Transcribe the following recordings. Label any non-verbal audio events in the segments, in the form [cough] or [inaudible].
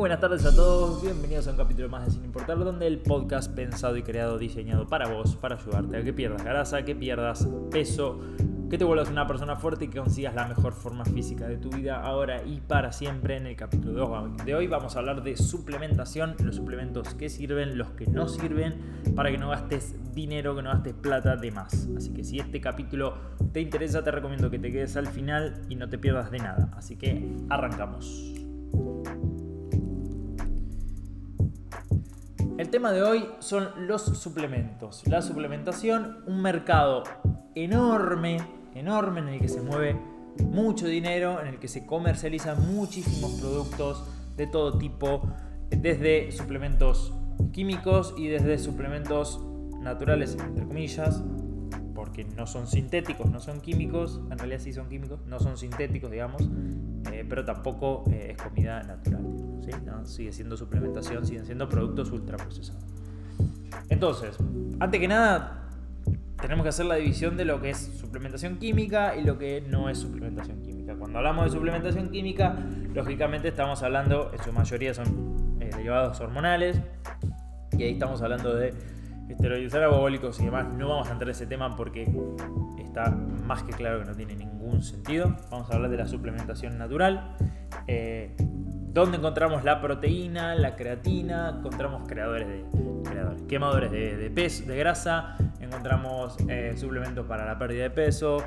buenas tardes a todos, bienvenidos a un capítulo más de Sin Importar, donde el podcast pensado y creado, diseñado para vos, para ayudarte a que pierdas grasa, que pierdas peso, que te vuelvas una persona fuerte y que consigas la mejor forma física de tu vida ahora y para siempre. En el capítulo de hoy vamos a hablar de suplementación, los suplementos que sirven, los que no sirven, para que no gastes dinero, que no gastes plata de más. Así que si este capítulo te interesa, te recomiendo que te quedes al final y no te pierdas de nada. Así que arrancamos. El tema de hoy son los suplementos. La suplementación, un mercado enorme, enorme en el que se mueve mucho dinero, en el que se comercializan muchísimos productos de todo tipo, desde suplementos químicos y desde suplementos naturales, entre comillas, porque no son sintéticos, no son químicos, en realidad sí son químicos, no son sintéticos, digamos, eh, pero tampoco eh, es comida natural, sigue siendo suplementación, siguen siendo productos ultraprocesados. Entonces, antes que nada, tenemos que hacer la división de lo que es suplementación química y lo que no es suplementación química. Cuando hablamos de suplementación química, lógicamente estamos hablando, en su mayoría son eh, derivados hormonales, y ahí estamos hablando de esteroides anabólicos y demás. No vamos a entrar en ese tema porque está más que claro que no tiene ningún sentido. Vamos a hablar de la suplementación natural. Eh, donde encontramos la proteína, la creatina, encontramos creadores de quemadores de, de peso, de grasa, encontramos eh, suplementos para la pérdida de peso,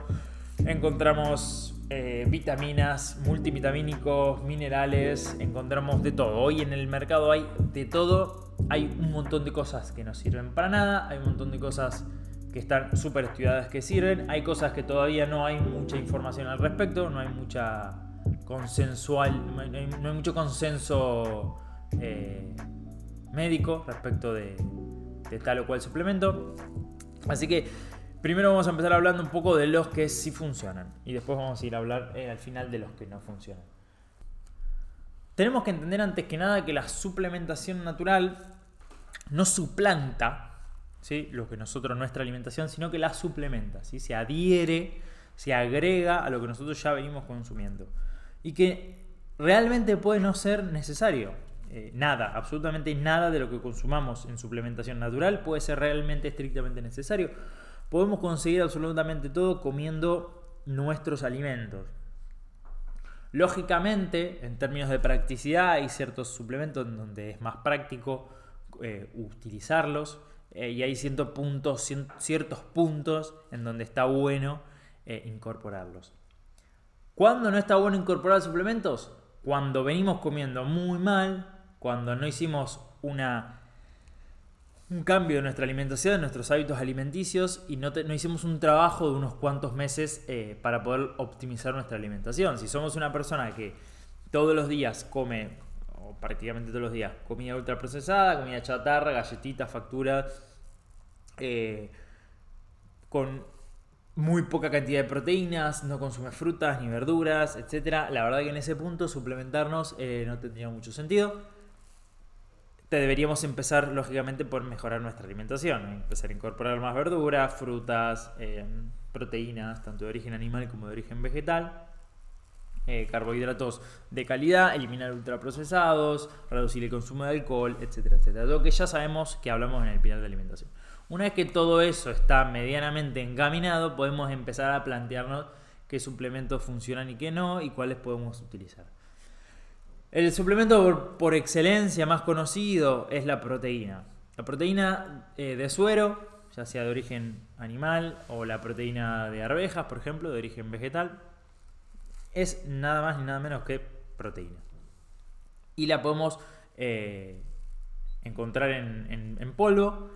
encontramos eh, vitaminas, multivitamínicos, minerales, encontramos de todo. Hoy en el mercado hay de todo, hay un montón de cosas que no sirven para nada, hay un montón de cosas que están súper estudiadas que sirven, hay cosas que todavía no hay mucha información al respecto, no hay mucha consensual, no hay, mucho consenso eh, médico respecto de, tal o cual suplemento. Así que primero vamos a empezar hablando un poco de los que sí funcionan y después vamos a ir a hablar eh, al final de los que no funcionan. Tenemos que entender antes que nada que la suplementación natural no suplanta ¿sí? lo que nosotros, nuestra alimentación, sino que la suplementa, ¿sí? se adhiere, se agrega a lo que nosotros ya venimos consumiendo y que realmente puede no ser necesario. Eh, nada, absolutamente nada de lo que consumamos en suplementación natural puede ser realmente estrictamente necesario. Podemos conseguir absolutamente todo comiendo nuestros alimentos. Lógicamente, en términos de practicidad, hay ciertos suplementos en donde es más práctico eh, utilizarlos eh, y hay ciertos puntos, ciertos puntos en donde está bueno incorporarlos. ¿Cuándo no está bueno incorporar suplementos? Cuando venimos comiendo muy mal, cuando no hicimos una, un cambio de nuestra alimentación, de nuestros hábitos alimenticios y no, no hicimos un trabajo de unos cuantos meses eh, para poder optimizar nuestra alimentación. Si somos una persona que todos los días come, o prácticamente todos los días, comida ultraprocesada, comida chatarra, galletitas, facturas, eh, con muy poca cantidad de proteínas, no consume frutas ni verduras, etc. La verdad que en ese punto suplementarnos eh, no tendría mucho sentido. Deberíamos empezar lógicamente por mejorar nuestra alimentación, empezar a incorporar más verduras, frutas, eh, proteínas, tanto de origen animal como de origen vegetal. Eh, carbohidratos de calidad, eliminar ultraprocesados, reducir el consumo de alcohol, etcétera, etcétera. Lo que ya sabemos que hablamos en el pilar de alimentación. Una vez que todo eso está medianamente encaminado, podemos empezar a plantearnos qué suplementos funcionan y qué no y cuáles podemos utilizar. El suplemento por, excelencia más conocido es la proteína. La proteína eh, de suero, ya sea de origen animal o la proteína de arvejas, por ejemplo, de origen vegetal, es nada más ni nada menos que proteína. Y la podemos eh, encontrar en polvo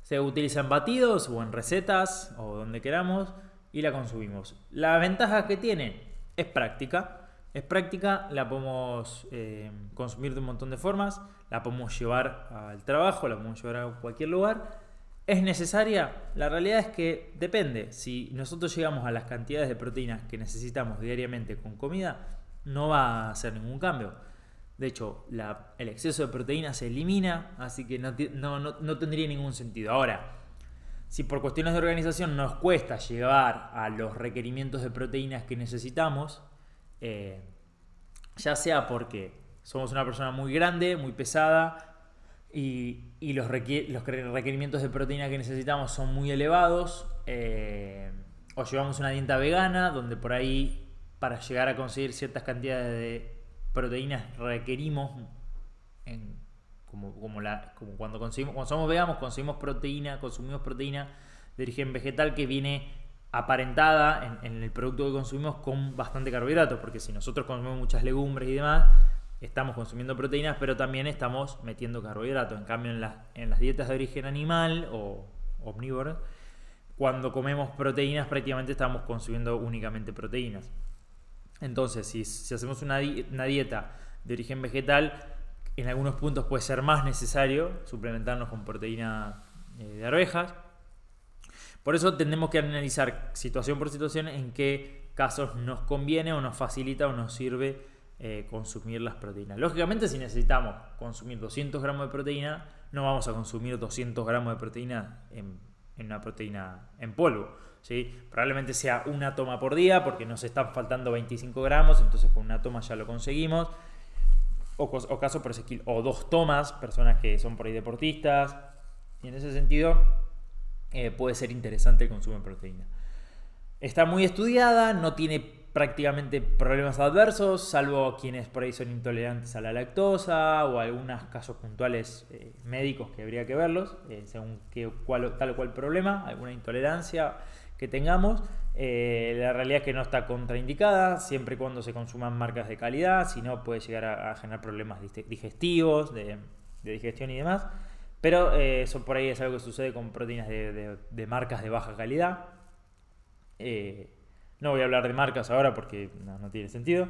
se utiliza en batidos o en recetas o donde queramos y la consumimos. La ventaja que tiene es práctica. Es práctica, la podemos eh, consumir de un montón de formas, la podemos llevar al trabajo, la podemos llevar a cualquier lugar. ¿Es necesaria? La realidad es que depende. Si nosotros llegamos a las cantidades de proteínas que necesitamos diariamente con comida, no va a hacer ningún cambio. De hecho, el exceso de proteína se elimina, así que no, tendría ningún sentido. Ahora, si por cuestiones de organización nos cuesta llegar a los requerimientos de proteínas que necesitamos, eh, ya sea porque somos una persona muy grande, muy pesada y, los, requerimientos de proteína que necesitamos son muy elevados. Eh, o llevamos una dieta vegana donde por ahí para llegar a conseguir ciertas cantidades de proteínas requerimos como, cuando conseguimos, cuando somos veganos conseguimos proteína, consumimos proteína de origen vegetal que viene aparentada en, el producto que consumimos con bastante carbohidratos, porque si nosotros consumimos muchas legumbres y demás, estamos consumiendo proteínas, pero también estamos metiendo carbohidratos. En cambio, en, en las dietas de origen animal o omnívoras, cuando comemos proteínas prácticamente estamos consumiendo únicamente proteínas. Entonces, si, hacemos una, dieta de origen vegetal, en algunos puntos puede ser más necesario suplementarnos con proteína eh, de arvejas. Por eso tenemos que analizar situación por situación en qué casos nos conviene o nos facilita o nos sirve eh, consumir las proteínas. Lógicamente, si necesitamos consumir 200 gramos de proteína, no vamos a consumir 200 gramos de proteína en, una proteína en polvo. Probablemente sea una toma por día porque nos están faltando 25 gramos, entonces con una toma ya lo conseguimos. O, caso por ese o dos tomas, personas que son por ahí deportistas. Y en ese sentido eh, puede ser interesante el consumo de proteína. Está muy estudiada, no tiene prácticamente problemas adversos, salvo quienes por ahí son intolerantes a la lactosa o algunos casos puntuales eh, médicos que habría que verlos, eh, según qué, tal o cual problema, alguna intolerancia que tengamos. La realidad es que no está contraindicada, siempre y cuando se consuman marcas de calidad, si no puede llegar a, generar problemas digestivos, de, digestión y demás. Pero eh, eso por ahí es algo que sucede con proteínas de, marcas de baja calidad. Eh, no voy a hablar de marcas ahora porque no, tiene sentido,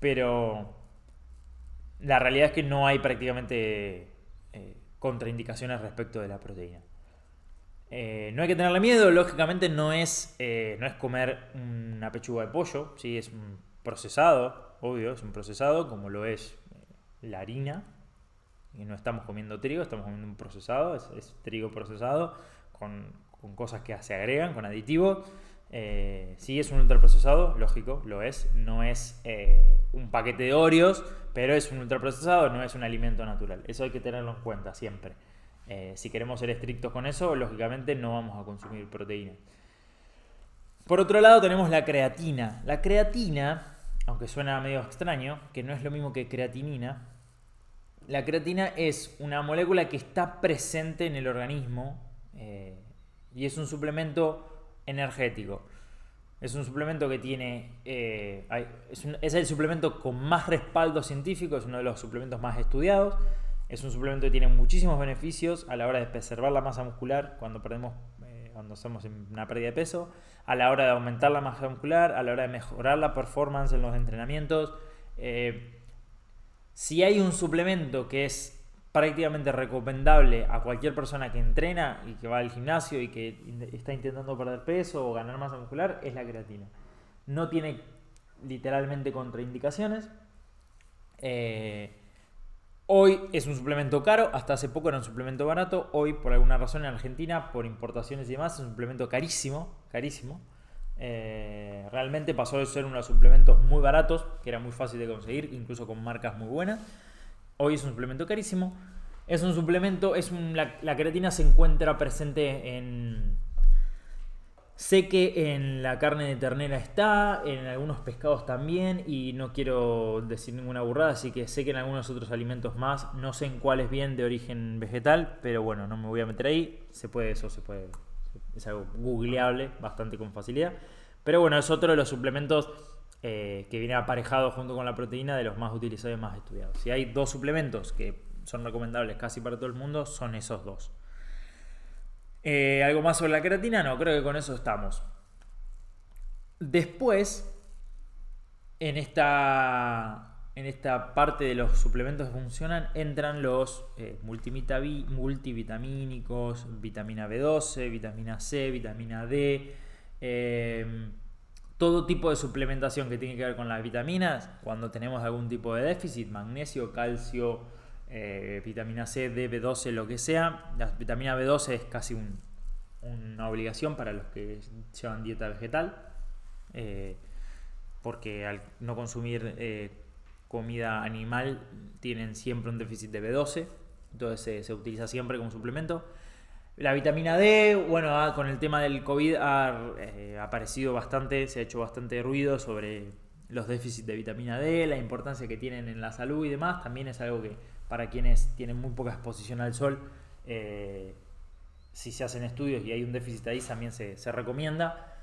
pero la realidad es que no hay prácticamente contraindicaciones respecto de la proteína. Eh, no hay que tenerle miedo, lógicamente no es, eh, no es comer una pechuga de pollo, ¿sí? es un procesado, obvio, es un procesado como lo es eh, la harina. Y no estamos comiendo trigo, estamos comiendo un procesado, es, trigo procesado con, cosas que se agregan, con aditivos. sí es un ultraprocesado, lógico, lo es. No es un paquete de Oreos, pero es un ultraprocesado, no es un alimento natural. Eso hay que tenerlo en cuenta siempre. Eh, si queremos ser estrictos con eso, lógicamente no vamos a consumir proteína. Por otro lado tenemos la creatina. La creatina, aunque suena medio extraño, que no es lo mismo que creatinina, la creatina es una molécula que está presente en el organismo eh, y es un suplemento energético. Es un suplemento que tiene. Eh, es, el suplemento con más respaldo científico, es uno de los suplementos más estudiados. Es un suplemento que tiene muchísimos beneficios a la hora de preservar la masa muscular cuando perdemos, eh, cuando estamos en una pérdida de peso, a la hora de aumentar la masa muscular, a la hora de mejorar la performance en los entrenamientos. Si hay un suplemento que es prácticamente recomendable a cualquier persona que entrena y que va al gimnasio y que está intentando perder peso o ganar masa muscular, es la creatina. No tiene literalmente contraindicaciones. Eh, Hoy es un suplemento caro, hasta hace poco era un suplemento barato, hoy por alguna razón en Argentina, por importaciones y demás, es un suplemento carísimo, carísimo. Eh, realmente pasó de ser uno de los suplementos muy baratos, que era muy fácil de conseguir, incluso con marcas muy buenas. Hoy es un suplemento carísimo. Es un suplemento, es la, creatina se encuentra presente en Sé que en la carne de ternera está, en algunos pescados también, y no quiero decir ninguna burrada, así que sé que en algunos otros alimentos más, no sé en cuáles bien de origen vegetal, pero bueno, no me voy a meter ahí, se puede, eso se puede, es algo googleable bastante con facilidad. Pero bueno, es otro de los suplementos eh, que viene aparejado junto con la proteína de los más utilizados y más estudiados. Si hay dos suplementos que son recomendables casi para todo el mundo, son esos dos. Eh, ¿Algo más sobre la creatina? No, creo que con eso estamos. Después, en esta, en esta parte de los suplementos que funcionan, entran los eh, multivitamínicos, vitamina B12, vitamina C, vitamina D, em, todo tipo de suplementación que tiene que ver con las vitaminas, cuando tenemos algún tipo de déficit, magnesio, calcio, eh, vitamina C, D, B12, lo que sea. La vitamina B12 es casi una obligación para los que llevan dieta vegetal, eh, porque al no consumir eh, comida animal tienen siempre un déficit de B12, entonces se, utiliza siempre como suplemento. La vitamina D, bueno, ah, con el tema del COVID ha eh, aparecido bastante, se ha hecho bastante ruido sobre los déficits de vitamina D, la importancia que tienen en la salud y demás. También es algo que para quienes tienen muy poca exposición al sol, eh, si se hacen estudios y hay un déficit ahí, también se, se recomienda.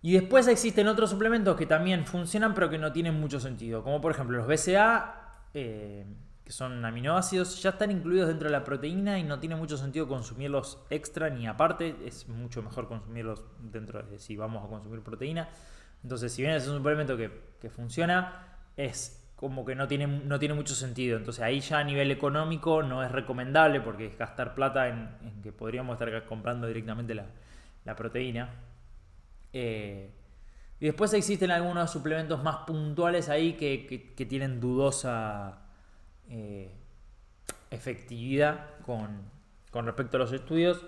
Y después existen otros suplementos que también funcionan pero que no tienen mucho sentido, como por ejemplo los BCA, eh, que son aminoácidos, ya están incluidos dentro de la proteína y no tiene mucho sentido consumirlos extra ni aparte, es mucho mejor consumirlos dentro de si vamos a consumir proteína. Entonces, si bien es un suplemento que, funciona, es como que no tiene, no tiene mucho sentido. Entonces ahí ya a nivel económico no es recomendable porque es gastar plata en, que podríamos estar comprando directamente la proteína. Eh, y después existen algunos suplementos más puntuales ahí que, tienen dudosa eh, efectividad con, respecto a los estudios,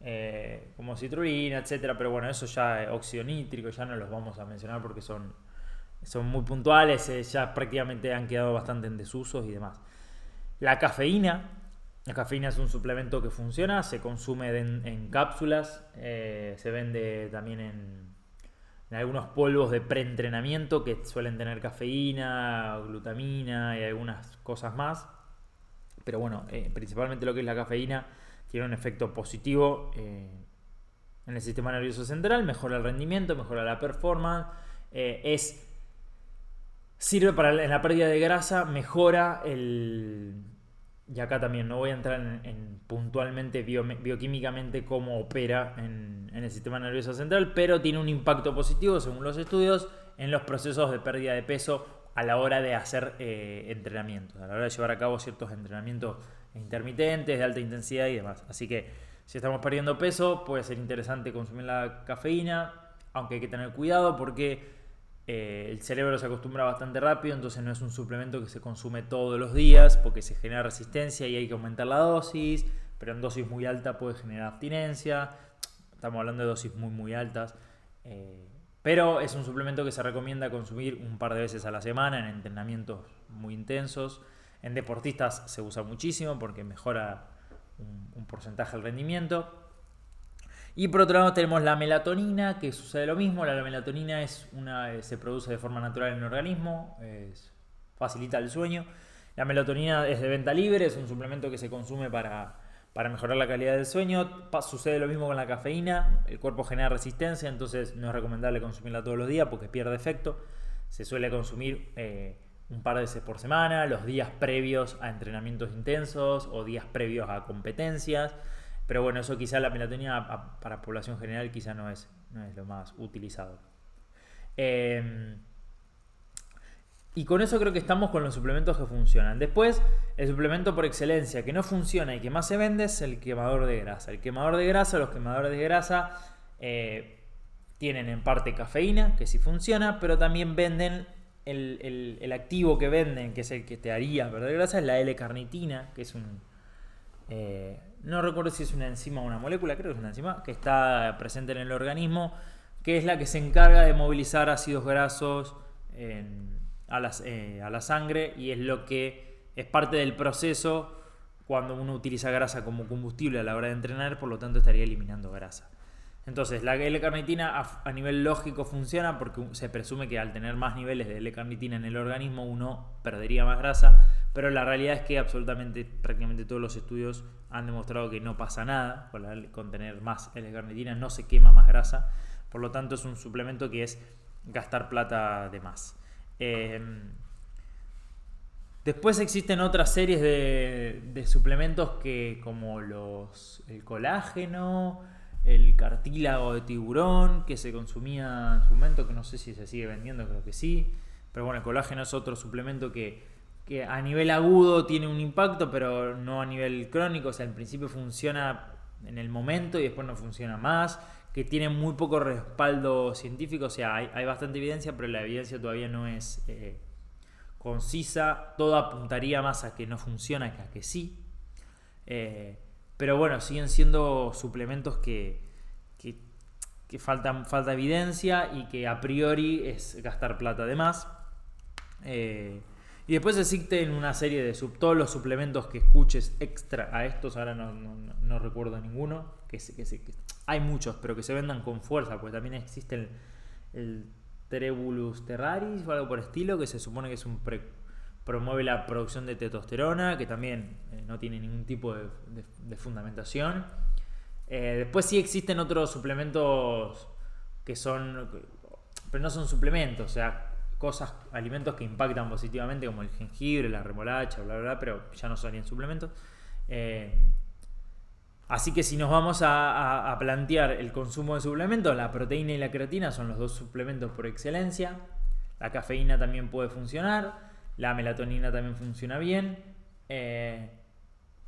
eh, como citrulina, etcétera. Pero bueno, eso ya óxido nítrico, ya no los vamos a mencionar porque son, son muy puntuales, ya prácticamente han quedado bastante en desusos y demás. La cafeína, la cafeína es un suplemento que funciona, se consume en, cápsulas, se vende también en, algunos polvos de preentrenamiento que suelen tener cafeína, glutamina y algunas cosas más. Pero bueno, eh, principalmente lo que es la cafeína tiene un efecto positivo eh, en el sistema nervioso central, mejora el rendimiento, mejora la performance, eh, es sirve para en la pérdida de grasa, mejora el y acá también no voy a entrar en, puntualmente bioquímicamente cómo opera en, el sistema nervioso central, pero tiene un impacto positivo, según los estudios, en los procesos de pérdida de peso a la hora de hacer eh, entrenamientos, a la hora de llevar a cabo ciertos entrenamientos intermitentes, de alta intensidad y demás. Así que si estamos perdiendo peso, puede ser interesante consumir la cafeína, aunque hay que tener cuidado porque eh, el cerebro se acostumbra bastante rápido, entonces no es un suplemento que se consume todos los días porque se genera resistencia y hay que aumentar la dosis, pero en dosis muy alta puede generar abstinencia. Estamos hablando de dosis muy muy altas. Eh, pero es un suplemento que se recomienda consumir un par de veces a la semana en entrenamientos muy intensos. En deportistas se usa muchísimo porque mejora un porcentaje del rendimiento. Y por otro lado tenemos la melatonina, que sucede lo mismo. La melatonina es una, eh, se produce de forma natural en el organismo, facilita el sueño. La melatonina es de venta libre, es un suplemento que se consume para, mejorar la calidad del sueño. sucede lo mismo con la cafeína, el cuerpo genera resistencia, entonces no es recomendable consumirla todos los días porque pierde efecto. Se suele consumir eh, un par de veces por semana, los días previos a entrenamientos intensos o días previos a competencias. Pero bueno, eso quizá la melatonina para población general quizá no es, no es lo más utilizado. Em, y con eso creo que estamos con los suplementos que funcionan. Después, el suplemento por excelencia que no funciona y que más se vende es el quemador de grasa. El quemador de grasa, los quemadores de grasa eh, tienen en parte cafeína, que sí funciona, pero también venden el, activo que venden, que es el que te haría perder grasa, es la L-carnitina, que es un... Eh, no recuerdo si es una enzima o una molécula, creo que es una enzima, que está presente en el organismo, que es la que se encarga de movilizar ácidos grasos a, eh, a la sangre y es lo que es parte del proceso cuando uno utiliza grasa como combustible a la hora de entrenar, por lo tanto estaría eliminando grasa. Entonces, la L-carnitina a, nivel lógico funciona porque se presume que al tener más niveles de L-carnitina en el organismo uno perdería más grasa, pero la realidad es que absolutamente prácticamente todos los estudios han demostrado que no pasa nada con, tener más L-carnitina, no se quema más grasa, por lo tanto es un suplemento que es gastar plata de más. Em, después existen otras series de, suplementos que como los, el colágeno, el cartílago de tiburón que se consumía en su momento, que no sé si se sigue vendiendo, creo que sí. Pero bueno, el colágeno es otro suplemento que, a nivel agudo tiene un impacto, pero no a nivel crónico. O sea, en principio funciona en el momento y después no funciona más. Que tiene muy poco respaldo científico. O sea, hay, bastante evidencia, pero la evidencia todavía no es eh, concisa. Todo apuntaría más a que no funciona que a que sí. Eh, pero bueno, siguen siendo suplementos que, que, faltan, falta evidencia y que a priori es gastar plata de más. Eh, Y después existen una serie de sub, todos los suplementos que escuches extra a estos, ahora no, no, recuerdo ninguno, que, hay muchos, pero que se vendan con fuerza, porque también existe el, el Trebulus terraris o algo por estilo, que se supone que es un promueve la producción de testosterona, que también eh, no tiene ningún tipo de, fundamentación. Eh, después sí existen otros suplementos que son, pero no son suplementos, o sea, cosas, alimentos que impactan positivamente, como el jengibre, la remolacha, bla, bla, bla, pero ya no son suplementos. Eh, así que si nos vamos a, plantear el consumo de suplementos, la proteína y la creatina son los dos suplementos por excelencia. La cafeína también puede funcionar, la melatonina también funciona bien. Eh,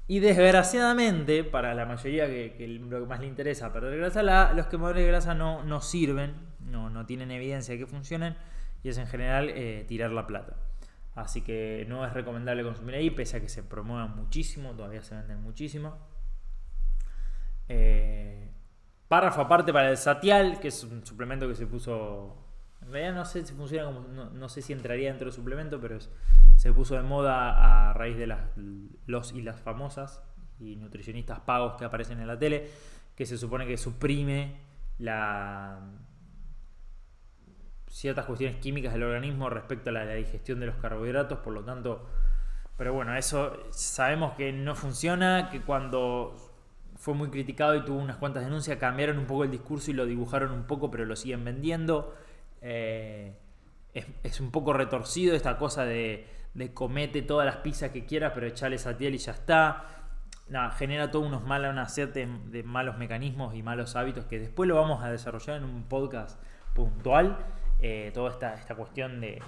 y desgraciadamente, para la mayoría que, lo que más le interesa perder grasa, los quemadores de grasa no, no sirven, no, no tienen evidencia de que funcionen y es en general eh, tirar la plata. Así que no es recomendable consumir ahí, pese a que se promuevan muchísimo, todavía se venden muchísimo. Eh, párrafo aparte para el Satial, que es un suplemento que se puso. En realidad no sé si funciona como. No, sé si entraría dentro del suplemento, pero se puso de moda a raíz de las, los y las famosas y nutricionistas pagos que aparecen en la tele, que se supone que suprime la ciertas cuestiones químicas del organismo respecto a la, digestión de los carbohidratos, por lo tanto, pero bueno, eso sabemos que no funciona, que cuando fue muy criticado y tuvo unas cuantas denuncias, cambiaron un poco el discurso y lo dibujaron un poco, pero lo siguen vendiendo. Eh, es, un poco retorcido esta cosa de, comete todas las pizzas que quieras, pero echale satiel y ya está. Genera todos unos malos, una de malos mecanismos y malos hábitos que después lo vamos a desarrollar en un podcast puntual. Eh, toda esta, esta cuestión de,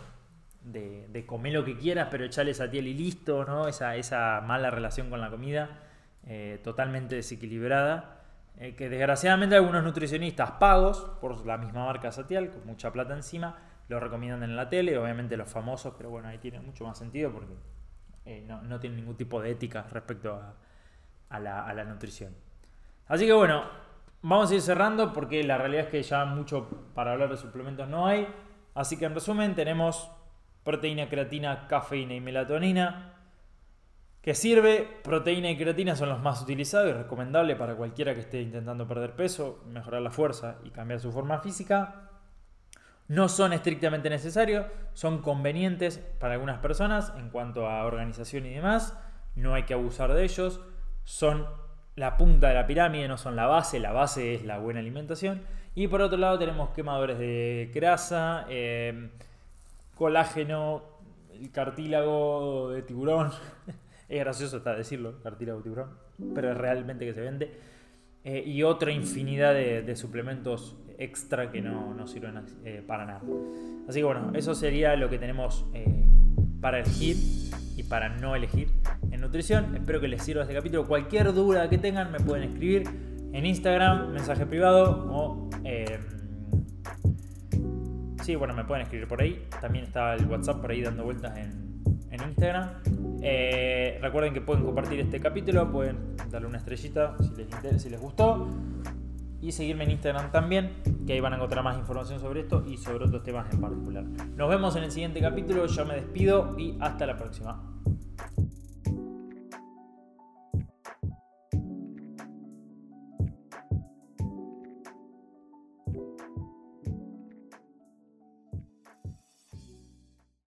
de, comer lo que quieras, pero echarle satiel y listo, ¿no? Esa, esa mala relación con la comida, eh, totalmente desequilibrada. Eh, que desgraciadamente algunos nutricionistas pagos por la misma marca Satiel, con mucha plata encima, lo recomiendan en la tele, obviamente los famosos, pero bueno, ahí tiene mucho más sentido porque no, no tienen ningún tipo de ética respecto a, a, la, a la nutrición. Así que bueno, Vamos a ir cerrando porque la realidad es que ya mucho para hablar de suplementos no hay. Así que en resumen tenemos proteína, creatina, cafeína y melatonina. Que sirve? Proteína y creatina son los más utilizados y recomendables para cualquiera que esté intentando perder peso, mejorar la fuerza y cambiar su forma física. No son estrictamente necesarios, son convenientes para algunas personas en cuanto a organización y demás. No hay que abusar de ellos. Son la punta de la pirámide, no son la base, la base es la buena alimentación. Y por otro lado tenemos quemadores de grasa, em, colágeno, el cartílago de tiburón. [laughs] es gracioso hasta decirlo, cartílago tiburón, pero realmente que se vende. Eh, y otra infinidad de, suplementos extra que no, sirven eh, para nada. Así que bueno, eso sería lo que tenemos eh, para elegir y para no elegir en nutrición. Espero que les sirva este capítulo. Cualquier duda que tengan me pueden escribir en Instagram, mensaje privado o... Eh, sí, bueno, me pueden escribir por ahí. También está el WhatsApp por ahí dando vueltas en, Instagram. Eh, recuerden que pueden compartir este capítulo, pueden darle una estrellita si les, si les gustó. Y seguirme en Instagram también, que ahí van a encontrar más información sobre esto y sobre otros temas en particular. Nos vemos en el siguiente capítulo, yo me despido y hasta la próxima.